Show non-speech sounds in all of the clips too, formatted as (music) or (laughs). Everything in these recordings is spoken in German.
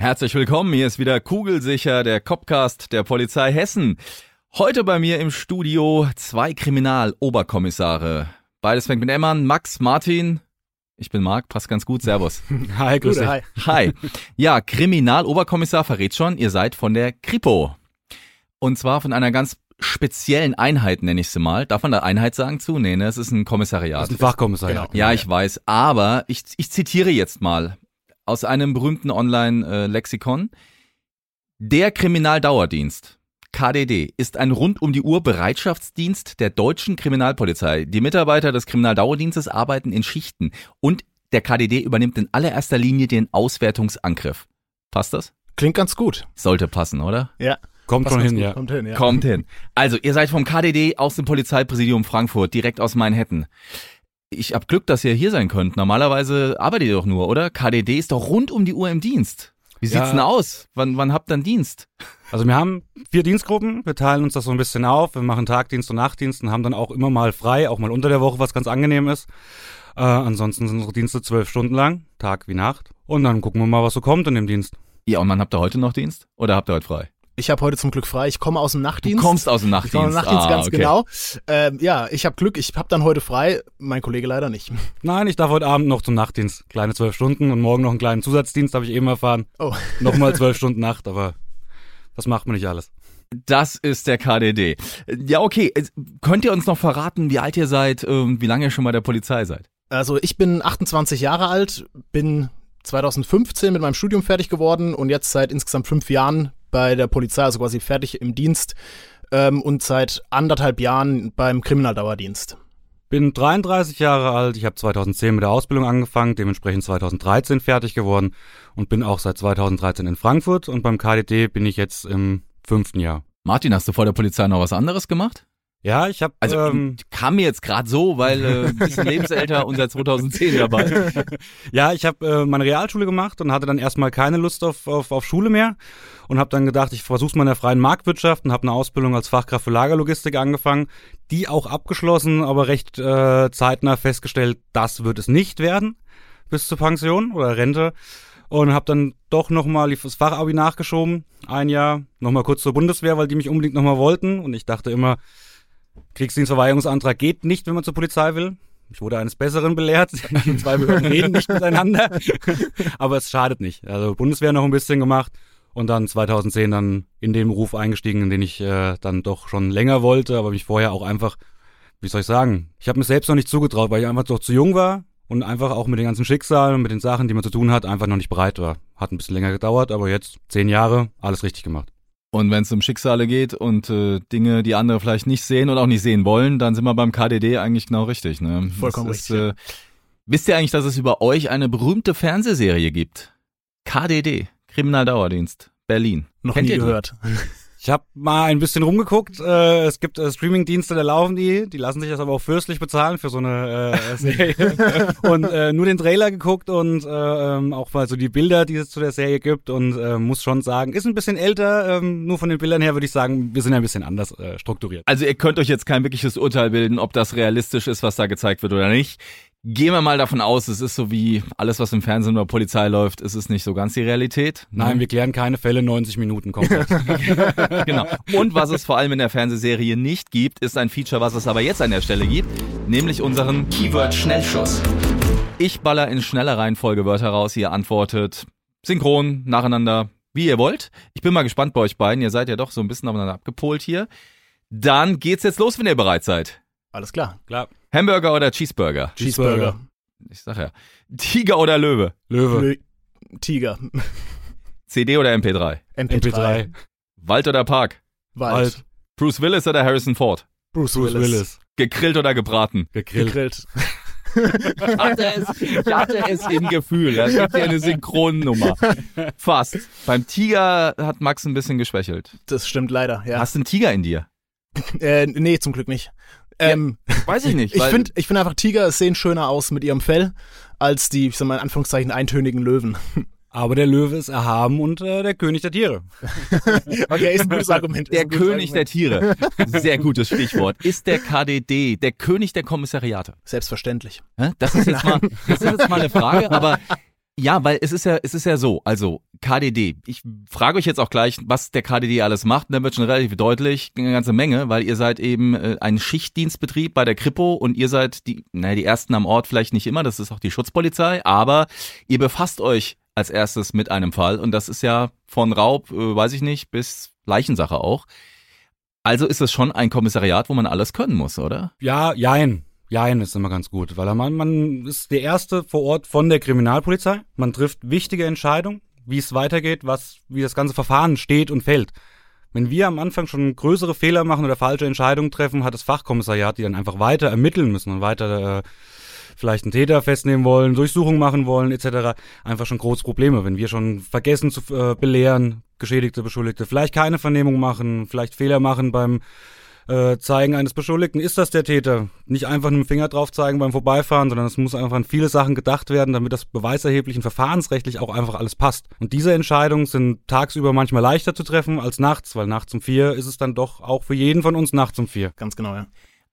Herzlich willkommen, hier ist wieder Kugelsicher, der Copcast der Polizei Hessen. Heute bei mir im Studio zwei Kriminaloberkommissare. Beides fängt mit Emman, Max, Martin. Ich bin Marc, passt ganz gut, servus. (laughs) Hi, grüß dich. Hi. Hi. Ja, Kriminaloberkommissar verrät schon, ihr seid von der Kripo. Und zwar von einer ganz speziellen Einheit, nenne ich sie mal. Darf man da Einheit sagen zu? Nee, ne, es ist ein Kommissariat. Das ist ein Fachkommissariat. Ja, ich weiß, aber ich, ich zitiere jetzt mal aus einem berühmten Online-Lexikon. Der Kriminaldauerdienst, KDD, ist ein rund um die Uhr Bereitschaftsdienst der deutschen Kriminalpolizei. Die Mitarbeiter des Kriminaldauerdienstes arbeiten in Schichten und der KDD übernimmt in allererster Linie den Auswertungsangriff. Passt das? Klingt ganz gut. Sollte passen, oder? Ja. Kommt schon hin, ja. Kommt hin, ja. Kommt hin. Also, ihr seid vom KDD aus dem Polizeipräsidium Frankfurt, direkt aus Manhattan. Ich hab Glück, dass ihr hier sein könnt. Normalerweise arbeitet ihr doch nur, oder? KDD ist doch rund um die Uhr im Dienst. Wie sieht's Ja. denn aus? Wann, wann habt ihr denn Dienst? Also wir haben vier Dienstgruppen, wir teilen uns das so ein bisschen auf, wir machen Tagdienst und Nachtdienst und haben dann auch immer mal frei, auch mal unter der Woche, was ganz angenehm ist. Äh, ansonsten sind unsere Dienste zwölf Stunden lang, Tag wie Nacht. Und dann gucken wir mal, was so kommt in dem Dienst. Ja, und wann habt ihr heute noch Dienst? Oder habt ihr heute frei? Ich habe heute zum Glück frei. Ich komme aus dem Du Nachtdienst. kommst aus dem ich Nachtdienst. komme aus dem Nachtdienst ah, ganz okay. genau. Ähm, ja, ich habe Glück. Ich habe dann heute frei. Mein Kollege leider nicht. (laughs) Nein, ich darf heute Abend noch zum Nachtdienst. Kleine zwölf Stunden und morgen noch einen kleinen Zusatzdienst, habe ich eben erfahren. Oh, (laughs) Nochmal zwölf Stunden Nacht, aber das macht man nicht alles. Das ist der KDD. Ja, okay. Könnt ihr uns noch verraten, wie alt ihr seid, ähm, wie lange ihr schon bei der Polizei seid? also ich bin 28 Jahre alt, bin 2015 mit meinem Studium fertig geworden und jetzt seit insgesamt fünf Jahren bei der Polizei, also quasi fertig im Dienst ähm, und seit anderthalb Jahren beim Kriminaldauerdienst. Bin 33 Jahre alt, ich habe 2010 mit der Ausbildung angefangen, dementsprechend 2013 fertig geworden und bin auch seit 2013 in Frankfurt und beim KDD bin ich jetzt im fünften Jahr. Martin, hast du vor der Polizei noch was anderes gemacht? Ja, ich habe Also ähm, kam mir jetzt gerade so, weil äh, ein bisschen (laughs) lebensälter und seit 2010 dabei. (laughs) ja, ich habe äh, meine Realschule gemacht und hatte dann erstmal keine Lust auf, auf, auf Schule mehr und habe dann gedacht, ich versuch's mal in der freien Marktwirtschaft und habe eine Ausbildung als Fachkraft für Lagerlogistik angefangen, die auch abgeschlossen, aber recht äh, zeitnah festgestellt, das wird es nicht werden bis zur Pension oder Rente und habe dann doch nochmal das Fachabi nachgeschoben, ein Jahr, nochmal kurz zur Bundeswehr, weil die mich unbedingt nochmal wollten und ich dachte immer, Kriegsdienstverweigerungsantrag geht nicht, wenn man zur Polizei will. Ich wurde eines Besseren belehrt. (laughs) Die zwei Behörden reden nicht miteinander. (laughs) Aber es schadet nicht. Also Bundeswehr noch ein bisschen gemacht und dann 2010 dann in den Beruf eingestiegen, in den ich äh, dann doch schon länger wollte, aber mich vorher auch einfach, wie soll ich sagen, ich habe mir selbst noch nicht zugetraut, weil ich einfach doch zu jung war und einfach auch mit den ganzen Schicksalen und mit den Sachen, die man zu tun hat, einfach noch nicht bereit war. Hat ein bisschen länger gedauert, aber jetzt zehn Jahre, alles richtig gemacht. Und wenn es um Schicksale geht und äh, Dinge, die andere vielleicht nicht sehen und auch nicht sehen wollen, dann sind wir beim KDD eigentlich genau richtig. Ne? Vollkommen Das richtig, Äh, wisst ihr eigentlich, dass es über euch eine berühmte Fernsehserie gibt? KDD, Kriminaldauerdienst, Berlin. Noch Kennt nie ihr die? Ich habe mal ein bisschen rumgeguckt. Äh, es gibt äh, Streamingdienste, da laufen die. Die lassen sich das aber auch fürstlich bezahlen für so eine äh, (laughs) Serie. und äh, nur den Trailer geguckt und äh, ähm, auch mal so die Bilder, die es zu der Serie gibt. Und äh, muss schon sagen, ist ein bisschen älter. Ähm, nur von den Bildern her würde ich sagen, wir sind ein bisschen anders äh, strukturiert. Also ihr könnt euch jetzt kein wirkliches Urteil bilden, ob das realistisch ist, was da gezeigt wird oder nicht. Gehen wir mal davon aus, es ist so wie alles, was im Fernsehen oder Polizei läuft, es ist nicht so ganz die Realität. ne? Nein, wir klären keine Fälle 90 Minuten komplett. (laughs) genau. Und was es vor allem in der Fernsehserie nicht gibt, ist ein Feature, was es aber jetzt an der Stelle gibt, nämlich unseren Keyword Schnellschuss. Ich baller in schneller Reihenfolge Wörter raus, ihr antwortet synchron, nacheinander, wie ihr wollt. Ich bin mal gespannt bei euch beiden, ihr seid ja doch so ein bisschen aufeinander abgepolt hier. Dann geht's jetzt los, wenn ihr bereit seid. Alles klar. Klar. Hamburger oder Cheeseburger? Cheeseburger. Ich sag ja. Tiger oder Löwe? Löwe. Lö- Tiger. (laughs) CD oder MP3? MP3. MP3. Wald oder Park? Wald. Alt. Bruce Willis oder Harrison Ford? Bruce, Bruce Willis. Willis. Gegrillt oder gebraten? Gegrillt. Gegrillt. Ich hatte es, ich hatte es im Gefühl. Das gibt ja eine Synchronnummer. Fast. Beim Tiger hat Max ein bisschen geschwächelt. Das stimmt leider, ja. Hast du einen Tiger in dir? Äh, nee, zum Glück nicht. Ähm, Weiß ich nicht. ich finde ich find einfach, Tiger sehen schöner aus mit ihrem Fell als die, ich sag mal in Anführungszeichen, eintönigen Löwen. (laughs) Aber der Löwe ist erhaben und äh, der König der Tiere. (laughs) Okay, ist ein gutes Argument. Der gutes König der Argument. Tiere. Sehr gutes Stichwort. Ist der KDD der König der Kommissariate? Selbstverständlich. Das ist jetzt mal, (laughs) das ist jetzt mal eine Frage, aber ja, weil es ist ja, es ist ja so, also KDD. Ich frage euch jetzt auch gleich, was der KDD alles macht. Und dann wird schon relativ deutlich, eine ganze Menge, weil ihr seid eben äh, ein Schichtdienstbetrieb bei der Kripo und ihr seid die, naja, die ersten am Ort vielleicht nicht immer, das ist auch die Schutzpolizei, aber ihr befasst euch als erstes mit einem Fall und das ist ja von Raub, äh, weiß ich nicht, bis Leichensache auch. Also ist es schon ein Kommissariat, wo man alles können muss, oder? Ja, jein. Jein ist immer ganz gut, weil man, man ist der Erste vor Ort von der Kriminalpolizei. Man trifft wichtige Entscheidungen, wie es weitergeht, was, wie das ganze Verfahren steht und fällt. Wenn wir am Anfang schon größere Fehler machen oder falsche Entscheidungen treffen, hat das Fachkommissariat, die dann einfach weiter ermitteln müssen und weiter äh, vielleicht einen Täter festnehmen wollen, Durchsuchungen machen wollen etc. einfach schon große Probleme. Wenn wir schon vergessen zu äh, belehren, Geschädigte, Beschuldigte, vielleicht keine Vernehmung machen, vielleicht Fehler machen beim äh, Zeigen eines Beschuldigten, ist das der Täter? Nicht einfach mit dem Finger drauf zeigen beim Vorbeifahren, sondern es muss einfach an viele Sachen gedacht werden, damit das beweiserheblich und verfahrensrechtlich auch einfach alles passt. Und diese Entscheidungen sind tagsüber manchmal leichter zu treffen als nachts, weil nachts um vier ist es dann doch auch für jeden von uns nachts um vier. Ganz genau, ja.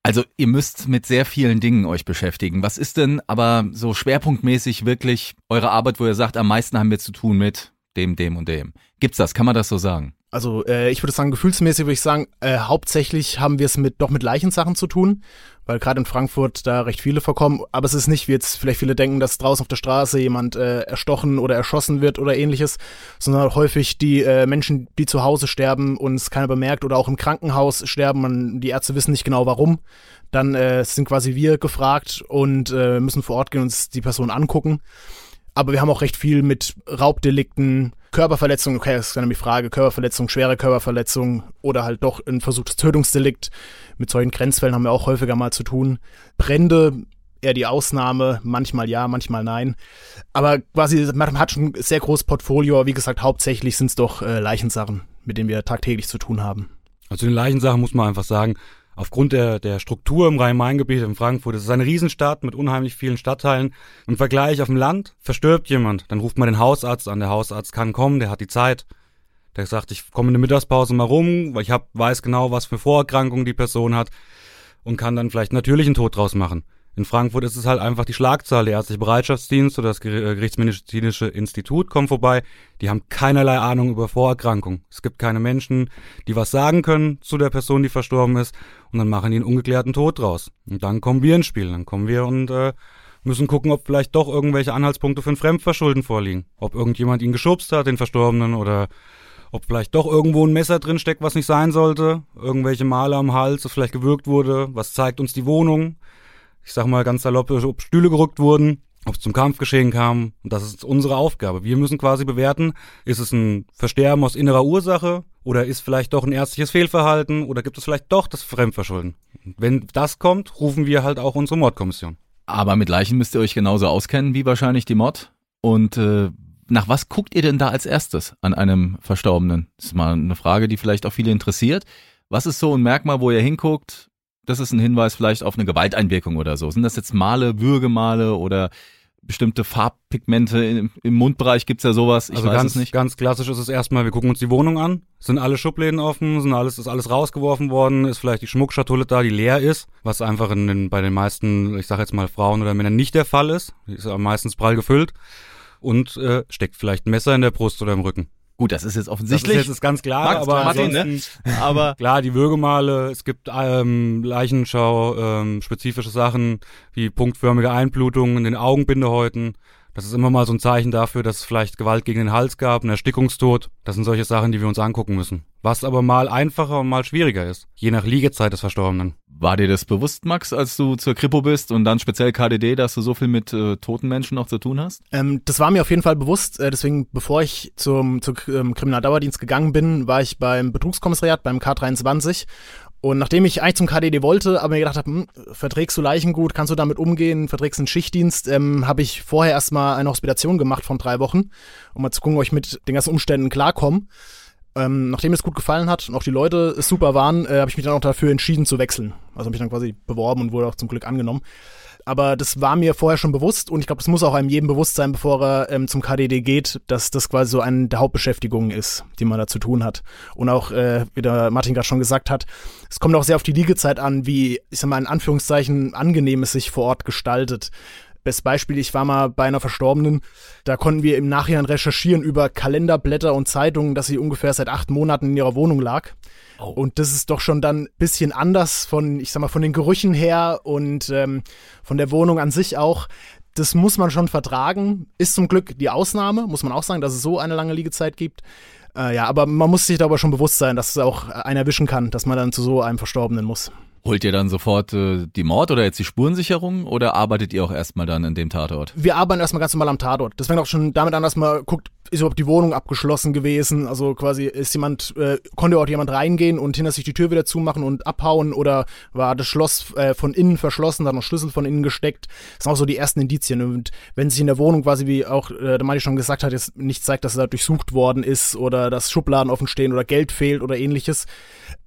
Also ihr müsst mit sehr vielen Dingen euch beschäftigen. Was ist denn aber so schwerpunktmäßig wirklich eure Arbeit, wo ihr sagt, am meisten haben wir zu tun mit dem, dem und dem? Gibt's das? Kann man das so sagen? Also äh, ich würde sagen, gefühlsmäßig würde ich sagen, äh, hauptsächlich haben wir es mit doch mit Leichensachen zu tun, weil gerade in Frankfurt da recht viele vorkommen. Aber es ist nicht, wie jetzt vielleicht viele denken, dass draußen auf der Straße jemand äh, erstochen oder erschossen wird oder ähnliches, sondern häufig die äh, Menschen, die zu Hause sterben und es keiner bemerkt oder auch im Krankenhaus sterben, man, die Ärzte wissen nicht genau warum. Dann äh, sind quasi wir gefragt und äh, müssen vor Ort gehen und uns die Person angucken. Aber wir haben auch recht viel mit Raubdelikten, Körperverletzungen, okay, das ist dann die Frage, Körperverletzung, schwere Körperverletzung oder halt doch ein versuchtes Tötungsdelikt. Mit solchen Grenzfällen haben wir auch häufiger mal zu tun. Brände, eher die Ausnahme, manchmal ja, manchmal nein. Aber quasi, man hat schon ein sehr großes Portfolio, wie gesagt, hauptsächlich sind es doch äh, Leichensachen, mit denen wir tagtäglich zu tun haben. Also den Leichensachen muss man einfach sagen, aufgrund der, der Struktur im Rhein-Main-Gebiet in Frankfurt, es ist eine Riesenstadt mit unheimlich vielen Stadtteilen. Im Vergleich auf dem Land verstirbt jemand, dann ruft man den Hausarzt an, der Hausarzt kann kommen, der hat die Zeit. Der sagt, ich komme in der Mittagspause mal rum, weil ich hab, weiß genau, was für Vorerkrankungen die Person hat und kann dann vielleicht natürlichen Tod draus machen. In Frankfurt ist es halt einfach die Schlagzahl. Der ärztliche Bereitschaftsdienst oder das äh, Gerichtsmedizinische Institut kommen vorbei. Die haben keinerlei Ahnung über Vorerkrankungen. Es gibt keine Menschen, die was sagen können zu der Person, die verstorben ist. Und dann machen die einen ungeklärten Tod draus. Und dann kommen wir ins Spiel. Dann kommen wir und äh, müssen gucken, ob vielleicht doch irgendwelche Anhaltspunkte für ein Fremdverschulden vorliegen. Ob irgendjemand ihn geschubst hat, den Verstorbenen, oder ob vielleicht doch irgendwo ein Messer drin steckt, was nicht sein sollte. Irgendwelche Male am Hals, das vielleicht gewürgt wurde. Was zeigt uns die Wohnung? Ich sag mal ganz salopp, ob Stühle gerückt wurden, ob es zum Kampfgeschehen kam. Und das ist unsere Aufgabe. Wir müssen quasi bewerten, ist es ein Versterben aus innerer Ursache oder ist vielleicht doch ein ärztliches Fehlverhalten oder gibt es vielleicht doch das Fremdverschulden. Wenn das kommt, rufen wir halt auch unsere Mordkommission. Aber mit Leichen müsst ihr euch genauso auskennen wie wahrscheinlich die Mod. Und äh, nach was guckt ihr denn da als erstes an einem Verstorbenen? Das ist mal eine Frage, die vielleicht auch viele interessiert. Was ist so ein Merkmal, wo ihr hinguckt? Das ist ein Hinweis vielleicht auf eine Gewalteinwirkung oder so. Sind das jetzt Male, Würgemale oder bestimmte Farbpigmente im, im Mundbereich? Gibt's ja sowas? Ich also weiß ganz, es nicht. ganz klassisch ist es erstmal, wir gucken uns die Wohnung an. Sind alle Schubläden offen? Sind alles, ist alles rausgeworfen worden? Ist vielleicht die Schmuckschatulle da, die leer ist? Was einfach in den, bei den meisten, ich sage jetzt mal Frauen oder Männern nicht der Fall ist. Die ist ja meistens prall gefüllt. Und äh, steckt vielleicht ein Messer in der Brust oder im Rücken. Gut, das ist jetzt Das offensichtlich. ist jetzt das ganz klar, Max, aber Martin, ne? (laughs) aber (laughs) klar, die Würgemale, es gibt ähm, Leichenschau, ähm, spezifische Sachen wie punktförmige Einblutungen in den Augenbindehäuten. Das ist immer mal so ein Zeichen dafür, dass es vielleicht Gewalt gegen den Hals gab, einen Erstickungstod. Das sind solche Sachen, die wir uns angucken müssen. Was aber mal einfacher und mal schwieriger ist, je nach Liegezeit des Verstorbenen. war dir das bewusst, Max, als du zur Kripo bist und dann speziell KDD, dass du so viel mit äh, toten Menschen noch zu tun hast? Ähm, das war mir auf jeden Fall bewusst. Äh, deswegen, bevor ich zum, zum ähm, Kriminaldauerdienst gegangen bin, war ich beim Betrugskommissariat, beim K23. Und nachdem ich eigentlich zum KDD wollte, aber mir gedacht habe, hm, verträgst du Leichen gut, kannst du damit umgehen, verträgst einen Schichtdienst, ähm, habe ich vorher erstmal eine Hospitation gemacht von drei Wochen, um mal zu gucken, ob ich mit den ganzen Umständen klarkomme. Ähm, nachdem es gut gefallen hat und auch die Leute super waren, äh, habe ich mich dann auch dafür entschieden zu wechseln. Also habe ich dann quasi beworben und wurde auch zum Glück angenommen aber das war mir vorher schon bewusst und ich glaube, das muss auch einem jedem bewusst sein, bevor er ähm, zum KDD geht, dass das quasi so eine der Hauptbeschäftigungen ist, die man da zu tun hat. Und auch, äh, wie der Martin gerade schon gesagt hat, es kommt auch sehr auf die Liegezeit an, wie, ich sag mal, in Anführungszeichen angenehm es sich vor Ort gestaltet. Best Beispiel, ich war mal bei einer Verstorbenen, da konnten wir im Nachhinein recherchieren über Kalenderblätter und Zeitungen, dass sie ungefähr seit acht Monaten in ihrer Wohnung lag. Oh. Und das ist doch schon dann ein bisschen anders von, ich sag mal, von den Gerüchen her und ähm, von der Wohnung an sich auch. Das muss man schon vertragen. Ist zum Glück die Ausnahme, muss man auch sagen, dass es so eine lange Liegezeit gibt. Äh, ja, aber man muss sich darüber schon bewusst sein, dass es auch einen erwischen kann, dass man dann zu so einem Verstorbenen muss. Holt ihr dann sofort äh, die Mord oder jetzt die Spurensicherung oder arbeitet ihr auch erstmal dann in dem Tatort? Wir arbeiten erstmal ganz normal am Tatort. Das fängt auch schon damit an, dass man guckt, ist überhaupt die Wohnung abgeschlossen gewesen? Also quasi ist jemand, äh, konnte überhaupt jemand reingehen und hinter sich die Tür wieder zumachen und abhauen oder war das Schloss äh, von innen verschlossen, da noch Schlüssel von innen gesteckt? Das sind auch so die ersten Indizien. Und wenn sich in der Wohnung quasi, wie auch äh, der Manni schon gesagt hat, jetzt nicht zeigt, dass er da durchsucht worden ist oder dass Schubladen offen stehen oder Geld fehlt oder ähnliches,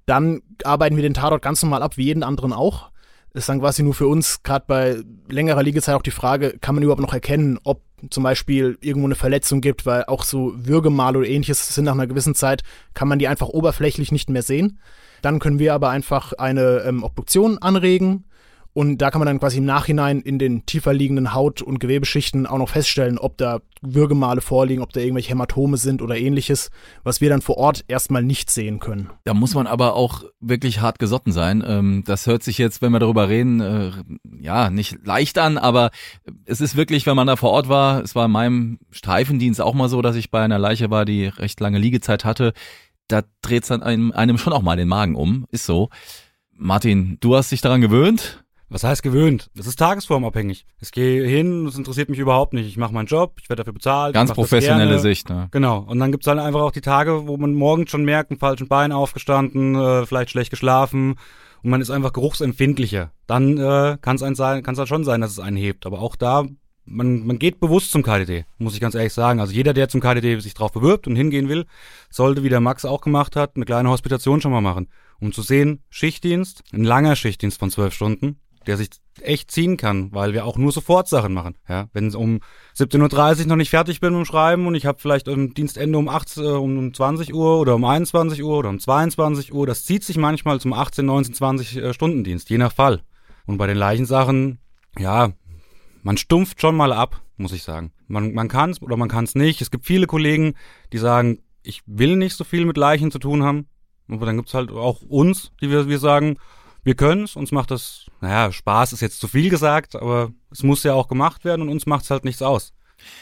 dann arbeiten wir den Tatort ganz normal ab, wie jeden anderen auch. Ist dann quasi nur für uns, gerade bei längerer Liegezeit, auch die Frage, kann man überhaupt noch erkennen, ob zum Beispiel irgendwo eine Verletzung gibt, weil auch so Würgemal oder ähnliches sind nach einer gewissen Zeit, kann man die einfach oberflächlich nicht mehr sehen. Dann können wir aber einfach eine ähm, Obduktion anregen und da kann man dann quasi im Nachhinein in den tiefer liegenden Haut- und Gewebeschichten auch noch feststellen, ob da Würgemale vorliegen, ob da irgendwelche Hämatome sind oder ähnliches, was wir dann vor Ort erstmal nicht sehen können. Da muss man aber auch wirklich hart gesotten sein. Ähm, das hört sich jetzt, wenn wir darüber reden, äh, ja, nicht leicht an, aber es ist wirklich, wenn man da vor Ort war, es war in meinem Streifendienst auch mal so, dass ich bei einer Leiche war, die recht lange Liegezeit hatte. Da dreht es dann einem, einem schon auch mal den Magen um. Ist so. Martin, du hast dich daran gewöhnt? Was heißt gewöhnt? Das ist tagesformabhängig. Ich gehe hin, das interessiert mich überhaupt nicht. Ich mache meinen Job, ich werde dafür bezahlt. Ganz professionelle Sicht, ne? Genau. Und dann gibt's halt einfach auch die Tage, wo man morgens schon merkt, ein falschen Bein aufgestanden, äh, vielleicht schlecht geschlafen und man ist einfach geruchsempfindlicher. Dann äh, kann es sein, kann es halt schon sein, dass es einen hebt. Aber auch da, man, man geht bewusst zum KDD, muss ich ganz ehrlich sagen. Also jeder, der zum KDD sich drauf bewirbt und hingehen will, sollte, wie der Max auch gemacht hat, eine kleine Hospitation schon mal machen. Um zu sehen, Schichtdienst, ein langer Schichtdienst von zwölf Stunden, der sich echt ziehen kann, weil wir auch nur Sofortsachen machen. Ja, wenn es um 17.30 Uhr noch nicht fertig bin mit dem Schreiben und ich habe vielleicht ein Dienstende um 18, äh, um 20 Uhr oder um 21 Uhr oder um 22 Uhr, das zieht sich manchmal zum 18, 19, 20 äh, Stunden Dienst, je nach Fall. Und bei den Leichensachen, ja, man stumpft schon mal ab, muss ich sagen. Man, man kann es oder man kann es nicht. Es gibt viele Kollegen, die sagen, ich will nicht so viel mit Leichen zu tun haben. Aber dann gibt's halt auch uns, die wir, wir sagen, wir können es, uns macht das, naja, Spaß ist jetzt zu viel gesagt, aber es muss ja auch gemacht werden und uns macht es halt nichts aus.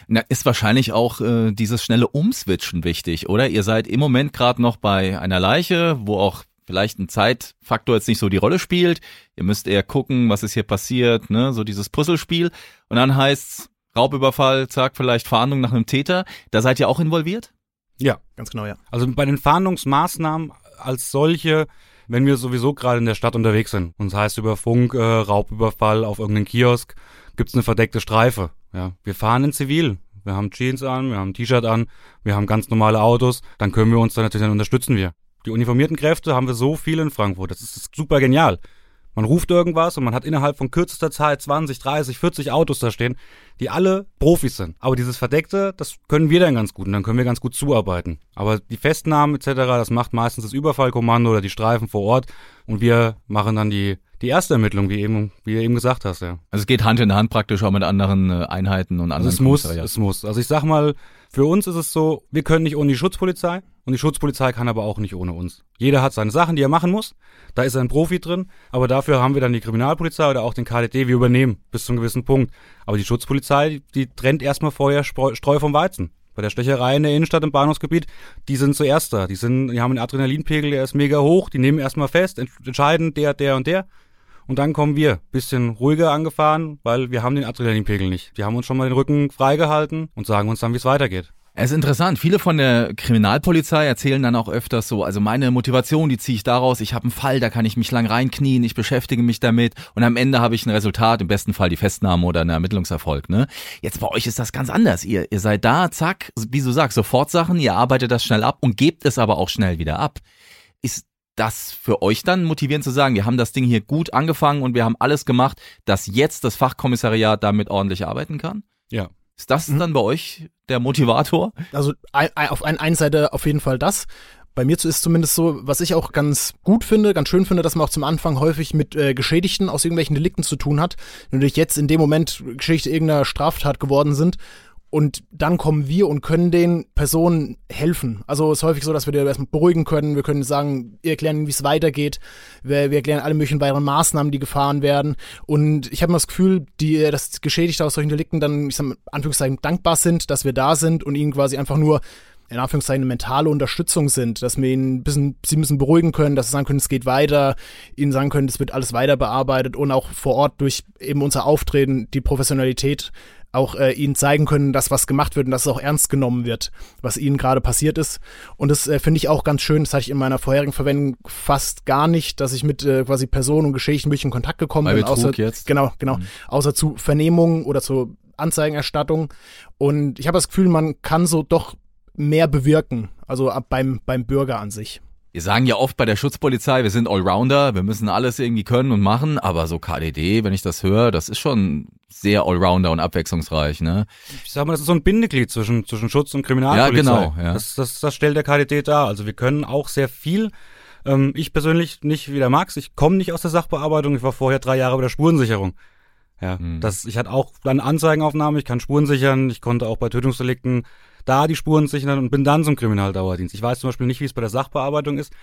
Na, ist wahrscheinlich auch äh, dieses schnelle Umswitchen wichtig, oder? Ihr seid im Moment gerade noch bei einer Leiche, wo auch vielleicht ein Zeitfaktor jetzt nicht so die Rolle spielt. Ihr müsst eher gucken, was ist hier passiert, ne? So dieses Puzzlespiel. Und dann heißt's Raubüberfall, zack, vielleicht Fahndung nach einem Täter. Da seid ihr auch involviert? Ja, ganz genau, ja. Also bei den Fahndungsmaßnahmen als solche wenn wir sowieso gerade in der Stadt unterwegs sind. Und das heißt über Funk, äh, Raubüberfall auf irgendeinen Kiosk, gibt's eine verdeckte Streife. Ja, wir fahren in Zivil. Wir haben Jeans an, wir haben T-Shirt an, wir haben ganz normale Autos, dann können wir uns da natürlich, dann unterstützen wir. Die uniformierten Kräfte haben wir so viel in Frankfurt. Das ist super genial. Man ruft irgendwas und man hat innerhalb von kürzester Zeit 20, 30, 40 Autos da stehen, die alle Profis sind. Aber dieses Verdeckte, das können wir dann ganz gut und dann können wir ganz gut zuarbeiten. Aber die Festnahmen etc., das macht meistens das Überfallkommando oder die Streifen vor Ort und wir machen dann die die erste Ermittlung, wie eben, wie du eben gesagt hast, ja. Also es geht Hand in Hand praktisch auch mit anderen äh, Einheiten und anderen. Also es muss, es muss. Also ich sag mal, für uns ist es so, wir können nicht ohne die Schutzpolizei und die Schutzpolizei kann aber auch nicht ohne uns. Jeder hat seine Sachen, die er machen muss. Da ist ein Profi drin, aber dafür haben wir dann die Kriminalpolizei oder auch den KDD. Wir übernehmen bis zu einem gewissen Punkt. Aber die Schutzpolizei, die trennt erstmal vorher Streu vom Weizen. Bei der Stecherei in der Innenstadt im Bahnhofsgebiet, die sind zuerst da. Die sind, die haben einen Adrenalinpegel, der ist mega hoch. Die nehmen erstmal fest, entscheiden der, der und der. Und dann kommen wir, bisschen ruhiger angefahren, weil wir haben den Adrenalinpegel nicht. Wir haben uns schon mal den Rücken freigehalten und sagen uns dann, wie es weitergeht. Es ist interessant. Viele von der Kriminalpolizei erzählen dann auch öfters so, also meine Motivation, die ziehe ich daraus, ich habe einen Fall, da kann ich mich lang reinknien, ich beschäftige mich damit und am Ende habe ich ein Resultat, im besten Fall die Festnahme oder einen Ermittlungserfolg. Ne? Jetzt bei euch ist das ganz anders. Ihr, ihr seid da, zack, wie du sagst, sofort Sachen, ihr arbeitet das schnell ab und gebt es aber auch schnell wieder ab. Ist das für euch dann motivierend zu sagen, wir haben das Ding hier gut angefangen und wir haben alles gemacht, dass jetzt das Fachkommissariat damit ordentlich arbeiten kann? Ja. Ist das mhm. dann bei euch der Motivator? Also ein, auf ein, einen Seite auf jeden Fall das. Bei mir ist zumindest so, was ich auch ganz gut finde, ganz schön finde, dass man auch zum Anfang häufig mit äh, Geschädigten aus irgendwelchen Delikten zu tun hat, die natürlich jetzt in dem Moment Geschädigte irgendeiner Straftat geworden sind und dann kommen wir und können den Personen helfen. Also es ist häufig so, dass wir die erstmal beruhigen können. Wir können sagen, wir erklären, wie es weitergeht. Wir, wir erklären alle möglichen weiteren Maßnahmen, die gefahren werden. Und ich habe das Gefühl, die, dass Geschädigte aus solchen Delikten dann, ich sag mal, Anführungszeichen, dankbar sind, dass wir da sind und ihnen quasi einfach nur in Anführungszeichen eine mentale Unterstützung sind, dass wir ihnen ein bisschen, sie müssen beruhigen können, dass sie sagen können, es geht weiter, ihnen sagen können, es wird alles weiter bearbeitet und auch vor Ort durch eben unser Auftreten die Professionalität auch äh, ihnen zeigen können, dass was gemacht wird und dass es auch ernst genommen wird, was ihnen gerade passiert ist. Und das äh, finde ich auch ganz schön. Das hatte ich in meiner vorherigen Verwendung fast gar nicht, dass ich mit äh, quasi Personen und Geschichten wirklich in Kontakt gekommen Bei bin. Betrug außer, jetzt. Genau, genau. Mhm. Außer zu Vernehmungen oder zur Anzeigenerstattung. Und ich habe das Gefühl, man kann so doch mehr bewirken, also beim, beim Bürger an sich. Wir sagen ja oft bei der Schutzpolizei, wir sind Allrounder, wir müssen alles irgendwie können und machen, aber so KDD, wenn ich das höre, das ist schon sehr Allrounder und abwechslungsreich, ne? Ich sag mal, das ist so ein Bindeglied zwischen, zwischen Schutz und Kriminalpolizei. Ja, genau. Ja. Das, das, das stellt der KDD dar. Also wir können auch sehr viel. Ähm, ich persönlich nicht wie der Max, ich komme nicht aus der Sachbearbeitung, ich war vorher drei Jahre bei der Spurensicherung. Ja, hm. das, ich hatte auch dann Anzeigenaufnahme, ich kann Spuren sichern, ich konnte auch bei Tötungsdelikten da die Spuren sichern und bin dann zum Kriminaldauerdienst. Ich weiß zum Beispiel nicht, wie es bei der Sachbearbeitung ist.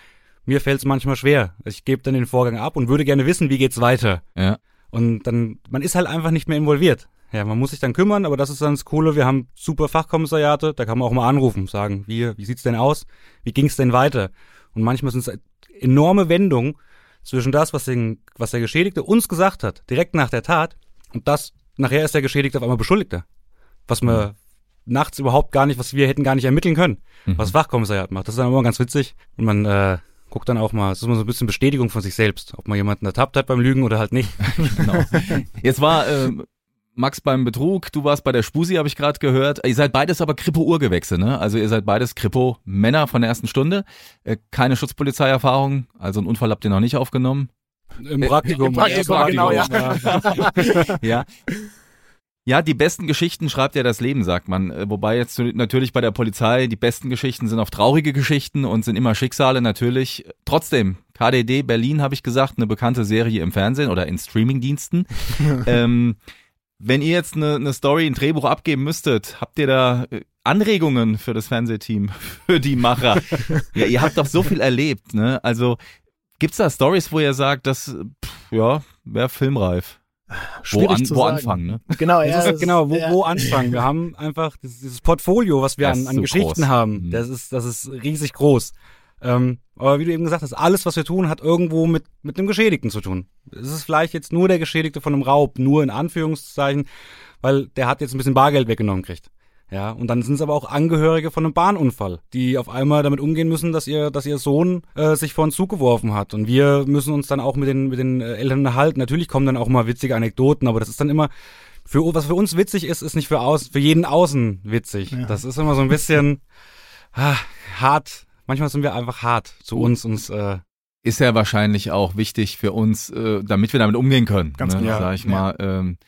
Mir fällt es manchmal schwer. Ich gebe dann den Vorgang ab und würde gerne wissen, wie geht's weiter. Ja. Und dann, man ist halt einfach nicht mehr involviert. Ja, man muss sich dann kümmern, aber das ist dann das Coole. Wir haben super Fachkommissariate, da kann man auch mal anrufen, sagen, wie, wie sieht's denn aus? Wie ging's denn weiter? Und manchmal sind es enorme Wendungen zwischen das, was, den, was der Geschädigte uns gesagt hat, direkt nach der Tat, und das, nachher ist der Geschädigte auf einmal Beschuldigter. Was man, mhm nachts überhaupt gar nicht, was wir hätten gar nicht ermitteln können, mhm. was Wachkommissariat macht. Das ist dann immer ganz witzig. Und man äh, guckt dann auch mal, es ist immer so ein bisschen Bestätigung von sich selbst, ob man jemanden ertappt hat beim Lügen oder halt nicht. (laughs) genau. Jetzt war äh, Max beim Betrug, du warst bei der Spusi, habe ich gerade gehört. Ihr seid beides aber Kripo-Urgewächse, ne? Also ihr seid beides Kripo-Männer von der ersten Stunde. Äh, keine Schutzpolizeierfahrung, also einen Unfall habt ihr noch nicht aufgenommen. Im Praktikum. Im Praktikum, Praktikum genau, ja. ja. (laughs) Ja, die besten Geschichten schreibt ja das Leben, sagt man. Äh, wobei jetzt natürlich bei der Polizei die besten Geschichten sind oft traurige Geschichten und sind immer Schicksale natürlich. Trotzdem, KDD Berlin habe ich gesagt, eine bekannte Serie im Fernsehen oder in Streamingdiensten. (laughs) ähm, wenn ihr jetzt eine, eine Story, ein Drehbuch abgeben müsstet, habt ihr da äh, Anregungen für das Fernsehteam, (laughs) für die Macher? (laughs) ja, ihr habt doch so viel erlebt, ne? Also gibt's da Stories, wo ihr sagt, das pff, ja, wäre filmreif? Schwierig wo, an, zu wo sagen. anfangen, ne? Genau, ja. Ist, genau, wo, ja. wo anfangen? Wir haben einfach dieses, dieses Portfolio, was wir an, an so Geschichten groß. haben. Mhm. Das ist, das ist riesig groß. Ähm, aber wie du eben gesagt hast, alles, was wir tun, hat irgendwo mit, mit einem Geschädigten zu tun. Es ist vielleicht jetzt nur der Geschädigte von einem Raub, nur in Anführungszeichen, weil der hat jetzt ein bisschen Bargeld weggenommen kriegt. Ja, und dann sind es aber auch Angehörige von einem Bahnunfall, die auf einmal damit umgehen müssen, dass ihr, dass ihr Sohn äh, sich vor einen Zug geworfen hat. Und wir müssen uns dann auch mit den, mit den äh, Eltern unterhalten. Natürlich kommen dann auch mal witzige Anekdoten, aber das ist dann immer, für, was für uns witzig ist, ist nicht für, aus, für jeden außen witzig. Ja. Das ist immer so ein bisschen ah, hart. Manchmal sind wir einfach hart zu uns. uns äh, Ist ja wahrscheinlich auch wichtig für uns, äh, damit wir damit umgehen können. Ganz ne? genau. Sag ich Ja. mal. Ähm,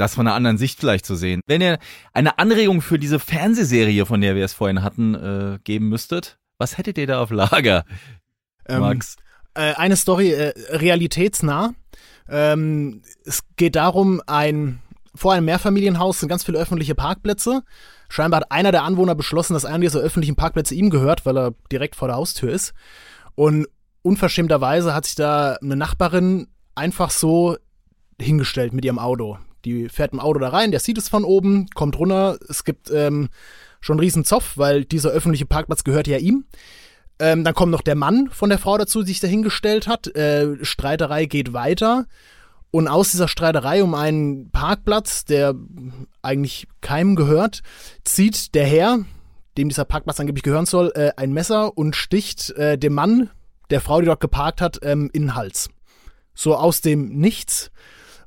das von einer anderen Sicht vielleicht zu sehen. Wenn ihr eine Anregung für diese Fernsehserie, von der wir es vorhin hatten, äh, geben müsstet, was hättet ihr da auf Lager, Ähm, Max? äh, eine Story äh, realitätsnah. Ähm, es geht darum, ein vor einem Mehrfamilienhaus sind ganz viele öffentliche Parkplätze. Scheinbar hat einer der Anwohner beschlossen, dass einer dieser öffentlichen Parkplätze ihm gehört, weil er direkt vor der Haustür ist. Und unverschämterweise hat sich da eine Nachbarin einfach so hingestellt mit ihrem Auto. Die fährt im Auto da rein, der sieht es von oben, kommt runter. Es gibt ähm, schon einen riesen Zoff, weil dieser öffentliche Parkplatz gehört ja ihm. Ähm, dann kommt noch der Mann von der Frau dazu, die sich da hingestellt hat. Äh, Streiterei geht weiter. Und aus dieser Streiterei um einen Parkplatz, der eigentlich keinem gehört, zieht der Herr, dem dieser Parkplatz angeblich gehören soll, äh, ein Messer und sticht äh, dem Mann, der Frau, die dort geparkt hat, ähm, in den Hals. So aus dem Nichts.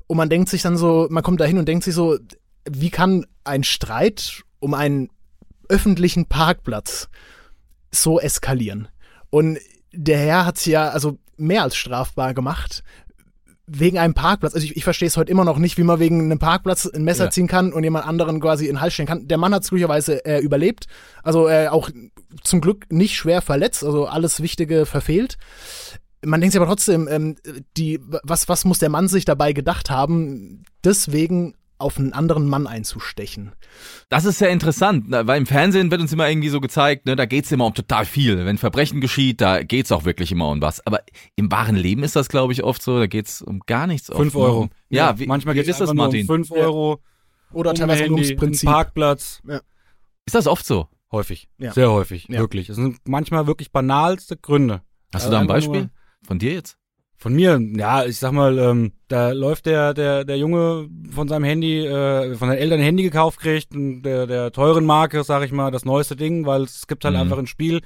Und man denkt sich dann so, man kommt da hin und denkt sich so, wie kann ein Streit um einen öffentlichen Parkplatz so eskalieren? Und der Herr hat es ja also mehr als strafbar gemacht. Wegen einem Parkplatz. Also ich, ich verstehe es heute immer noch nicht, wie man wegen einem Parkplatz ein Messer Ja. ziehen kann und jemand anderen quasi in den Hals stellen kann. Der Mann hat es glücklicherweise äh, überlebt. Also äh, auch zum Glück nicht schwer verletzt, also alles Wichtige verfehlt. Man denkt sich aber trotzdem, ähm, die, was, was muss der Mann sich dabei gedacht haben, deswegen auf einen anderen Mann einzustechen? Das ist sehr interessant, ne, weil im Fernsehen wird uns immer irgendwie so gezeigt, ne, da geht's immer um total viel. Wenn Verbrechen geschieht, da geht's auch wirklich immer um was. Aber im wahren Leben ist das, glaube ich, oft so, da geht's um gar nichts. oft, Fünf ne? Euro. Ja, wie, manchmal geht ist das, um Martin? fünf Euro. Oder um teilweise Handy, ums Prinzip. Parkplatz. Ist das oft so? Häufig. Ja. Sehr häufig. Ja. Wirklich. Es sind manchmal wirklich banalste Gründe. Hast Also du da ein Beispiel? Von dir jetzt? Von mir, ja, ich sag mal, ähm, da läuft der, der, der Junge von seinem Handy, äh, von seinen Eltern ein Handy gekauft kriegt, der, der teuren Marke, sag ich mal, das neueste Ding, weil es gibt halt Mhm. einfach ein Spiel,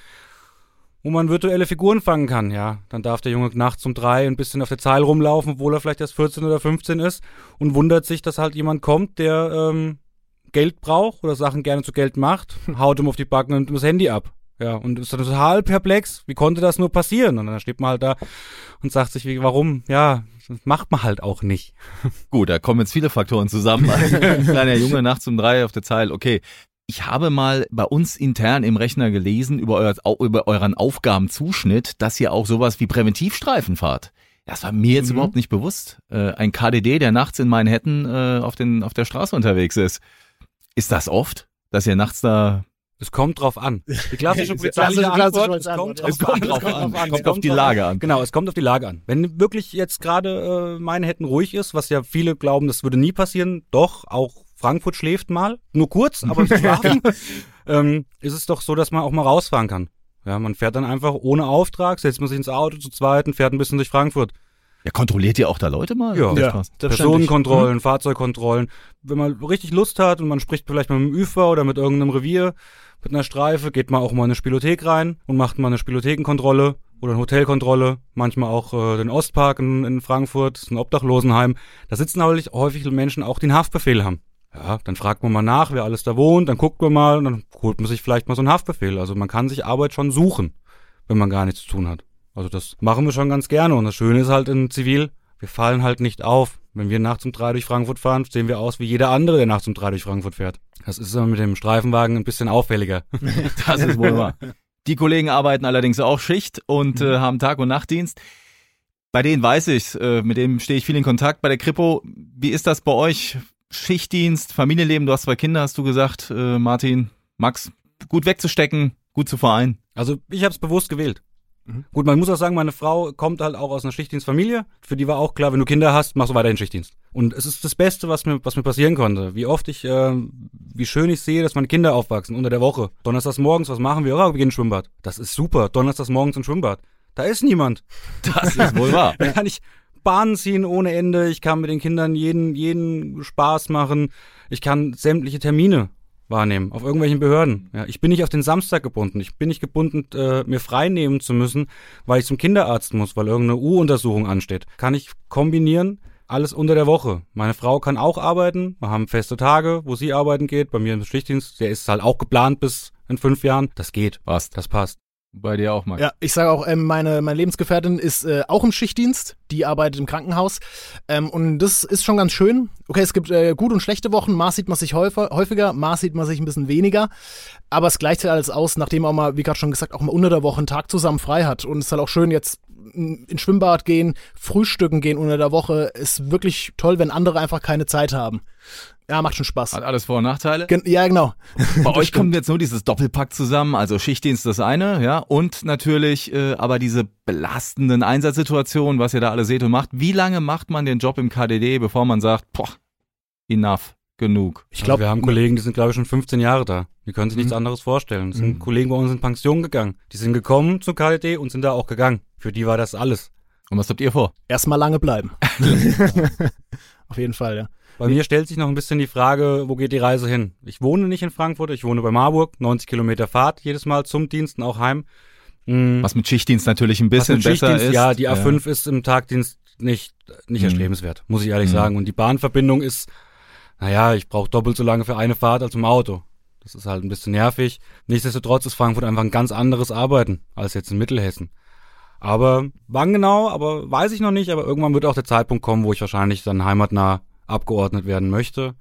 wo man virtuelle Figuren fangen kann, ja. Dann darf der Junge nachts um drei ein bisschen auf der Zeil rumlaufen, obwohl er vielleicht erst 14 oder 15 ist und wundert sich, dass halt jemand kommt, der ähm, Geld braucht oder Sachen gerne zu Geld macht, (laughs) haut ihm auf die Backen und nimmt ihm das Handy ab. Ja, und ist dann total perplex. Wie konnte das nur passieren? Und dann steht man halt da und sagt sich, wie, warum? Ja, das macht man halt auch nicht. (laughs) Gut, da kommen jetzt viele Faktoren zusammen. (laughs) Ein kleiner Junge nachts um drei auf der Zeile, okay. Ich habe mal bei uns intern im Rechner gelesen über, euer, über euren Aufgabenzuschnitt, dass ihr auch sowas wie Präventivstreifen fahrt. Das war mir jetzt Mhm. überhaupt nicht bewusst. Äh, ein KDD, der nachts in Manhattan äh, auf, den, auf der Straße unterwegs ist. Ist das oft, dass ihr nachts da... Es kommt drauf an. Die klassische (laughs) polizeiliche klassische Antwort, es kommt ja. drauf Es kommt an. drauf an. Es Es kommt auf die Lage an. Genau, es kommt auf die Lage an. Wenn wirklich jetzt gerade äh, Manhattan ruhig ist, was ja viele glauben, das würde nie passieren, doch, auch Frankfurt schläft mal, nur kurz, aber (laughs) schlafen, ähm, ist es doch so, dass man auch mal rausfahren kann. Ja, man fährt dann einfach ohne Auftrag, setzt man sich ins Auto zu zweit und fährt ein bisschen durch Frankfurt. Ja, kontrolliert ihr auch da Leute mal? Ja. Ja. Personenkontrollen, Fahrzeugkontrollen. Wenn man richtig Lust hat und man spricht vielleicht mal mit dem ÜFA oder mit irgendeinem Revier, mit einer Streife, geht man auch mal in eine Spielothek rein und macht mal eine Spielothekenkontrolle oder eine Hotelkontrolle. Manchmal auch äh, den Ostpark in, in Frankfurt, ein Obdachlosenheim. Da sitzen häufig, häufig Menschen auch, die einen Haftbefehl haben. Ja, dann fragt man mal nach, wer alles da wohnt, dann guckt man mal und dann holt man sich vielleicht mal so einen Haftbefehl. Also man kann sich Arbeit schon suchen, wenn man gar nichts zu tun hat. Also das machen wir schon ganz gerne und das Schöne ist halt in Zivil, wir fallen halt nicht auf. Wenn wir nachts um drei durch Frankfurt fahren, sehen wir aus wie jeder andere, der nachts um drei durch Frankfurt fährt. Das ist mit dem Streifenwagen ein bisschen auffälliger. (laughs) Das ist wohl wahr. Die Kollegen arbeiten allerdings auch Schicht und äh, haben Tag- und Nachtdienst. Bei denen weiß ich, äh, mit denen stehe ich viel in Kontakt. Bei der Kripo, wie ist das bei euch? Schichtdienst, Familienleben, du hast zwei Kinder, hast du gesagt, äh, Martin, Max, gut wegzustecken, gut zu vereinen. Also ich habe es bewusst gewählt. Mhm. Gut, man muss auch sagen, meine Frau kommt halt auch aus einer Schichtdienstfamilie. Für die war auch klar, wenn du Kinder hast, machst du weiterhin Schichtdienst. Und es ist das Beste, was mir, was mir passieren konnte. Wie oft ich, äh, wie schön ich sehe, dass meine Kinder aufwachsen unter der Woche. Donnerstags morgens, was machen wir? Oh, wir gehen ins Schwimmbad. Das ist super. Donnerstags morgens ins Schwimmbad. Da ist niemand. (laughs) Das ist wohl wahr. Da kann ich Bahnen ziehen ohne Ende. Ich kann mit den Kindern jeden, jeden Spaß machen. Ich kann sämtliche Termine wahrnehmen auf irgendwelchen Behörden. Ja, ich bin nicht auf den Samstag gebunden. Ich bin nicht gebunden, äh, mir frei nehmen zu müssen, weil ich zum Kinderarzt muss, weil irgendeine U-Untersuchung ansteht. Kann ich kombinieren. Alles unter der Woche. Meine Frau kann auch arbeiten. Wir haben feste Tage, wo sie arbeiten geht. Bei mir im Schichtdienst. Der ist halt auch geplant bis in fünf Jahren. Das geht. Passt. Das passt. Bei dir auch, Max. Ja, ich sage auch, ähm, meine, meine Lebensgefährtin ist äh, auch im Schichtdienst, die arbeitet im Krankenhaus. Ähm, und das ist schon ganz schön. Okay, es gibt äh, gute und schlechte Wochen, Maß sieht man sich häufiger, Maß sieht man sich ein bisschen weniger, aber es gleicht sich alles aus, nachdem auch mal, wie gerade schon gesagt, auch mal unter der Woche einen Tag zusammen frei hat. Und es ist halt auch schön jetzt ins Schwimmbad gehen, frühstücken gehen unter der Woche, ist wirklich toll, wenn andere einfach keine Zeit haben. Ja, macht schon Spaß. Hat alles Vor- und Nachteile. Gen ja, genau. Bei euch (laughs) kommt jetzt nur dieses Doppelpack zusammen, also Schichtdienst das eine, ja, und natürlich äh, aber diese belastenden Einsatzsituationen, was ihr da alle seht und macht. Wie lange macht man den Job im KDD, bevor man sagt, boah, enough, genug? Ich glaube, Also wir haben Kollegen, die sind, glaube ich, schon 15 Jahre da. Die können sich nichts Mhm. anderes vorstellen. Das sind Mhm. Kollegen bei uns in Pension gegangen. Die sind gekommen zum KDD und sind da auch gegangen. Für die war das alles. Und was habt ihr vor? Erstmal lange bleiben. (laughs) (laughs) Auf jeden Fall, ja. Bei mir stellt sich noch ein bisschen die Frage, wo geht die Reise hin? Ich wohne nicht in Frankfurt, ich wohne bei Marburg, 90 Kilometer Fahrt jedes Mal zum Dienst und auch heim. Mhm. Was mit Schichtdienst natürlich ein bisschen besser ist. Ja, die A5 ja. ist im Tagdienst nicht, nicht mhm. erstrebenswert, muss ich ehrlich mhm. sagen. Und die Bahnverbindung ist, naja, ich brauche doppelt so lange für eine Fahrt als im Auto. Das ist halt ein bisschen nervig. Nichtsdestotrotz ist Frankfurt einfach ein ganz anderes Arbeiten als jetzt in Mittelhessen. Aber wann genau, aber weiß ich noch nicht, aber irgendwann wird auch der Zeitpunkt kommen, wo ich wahrscheinlich dann heimatnah abgeordnet werden möchte.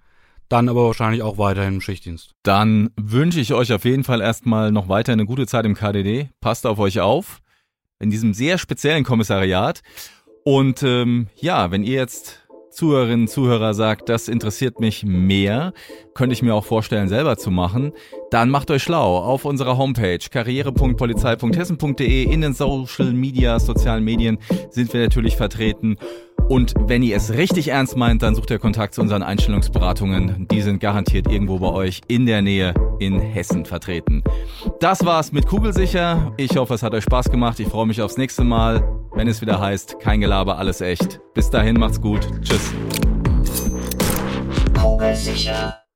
Dann aber wahrscheinlich auch weiterhin im Schichtdienst. Dann wünsche ich euch auf jeden Fall erstmal noch weiter eine gute Zeit im KDD. Passt auf euch auf. In diesem sehr speziellen Kommissariat. Und ähm, ja, wenn ihr jetzt Zuhörerinnen, Zuhörer sagt, das interessiert mich mehr, könnte ich mir auch vorstellen, selber zu machen, dann macht euch schlau auf unserer Homepage karriere.polizei.hessen.de in den Social Media, sozialen Medien sind wir natürlich vertreten. Und wenn ihr es richtig ernst meint, dann sucht ihr Kontakt zu unseren Einstellungsberatungen. Die sind garantiert irgendwo bei euch in der Nähe in Hessen vertreten. Das war's mit Kugelsicher. Ich hoffe, es hat euch Spaß gemacht. Ich freue mich aufs nächste Mal, wenn es wieder heißt, kein Gelaber, alles echt. Bis dahin, macht's gut. Tschüss. Kugelsicher.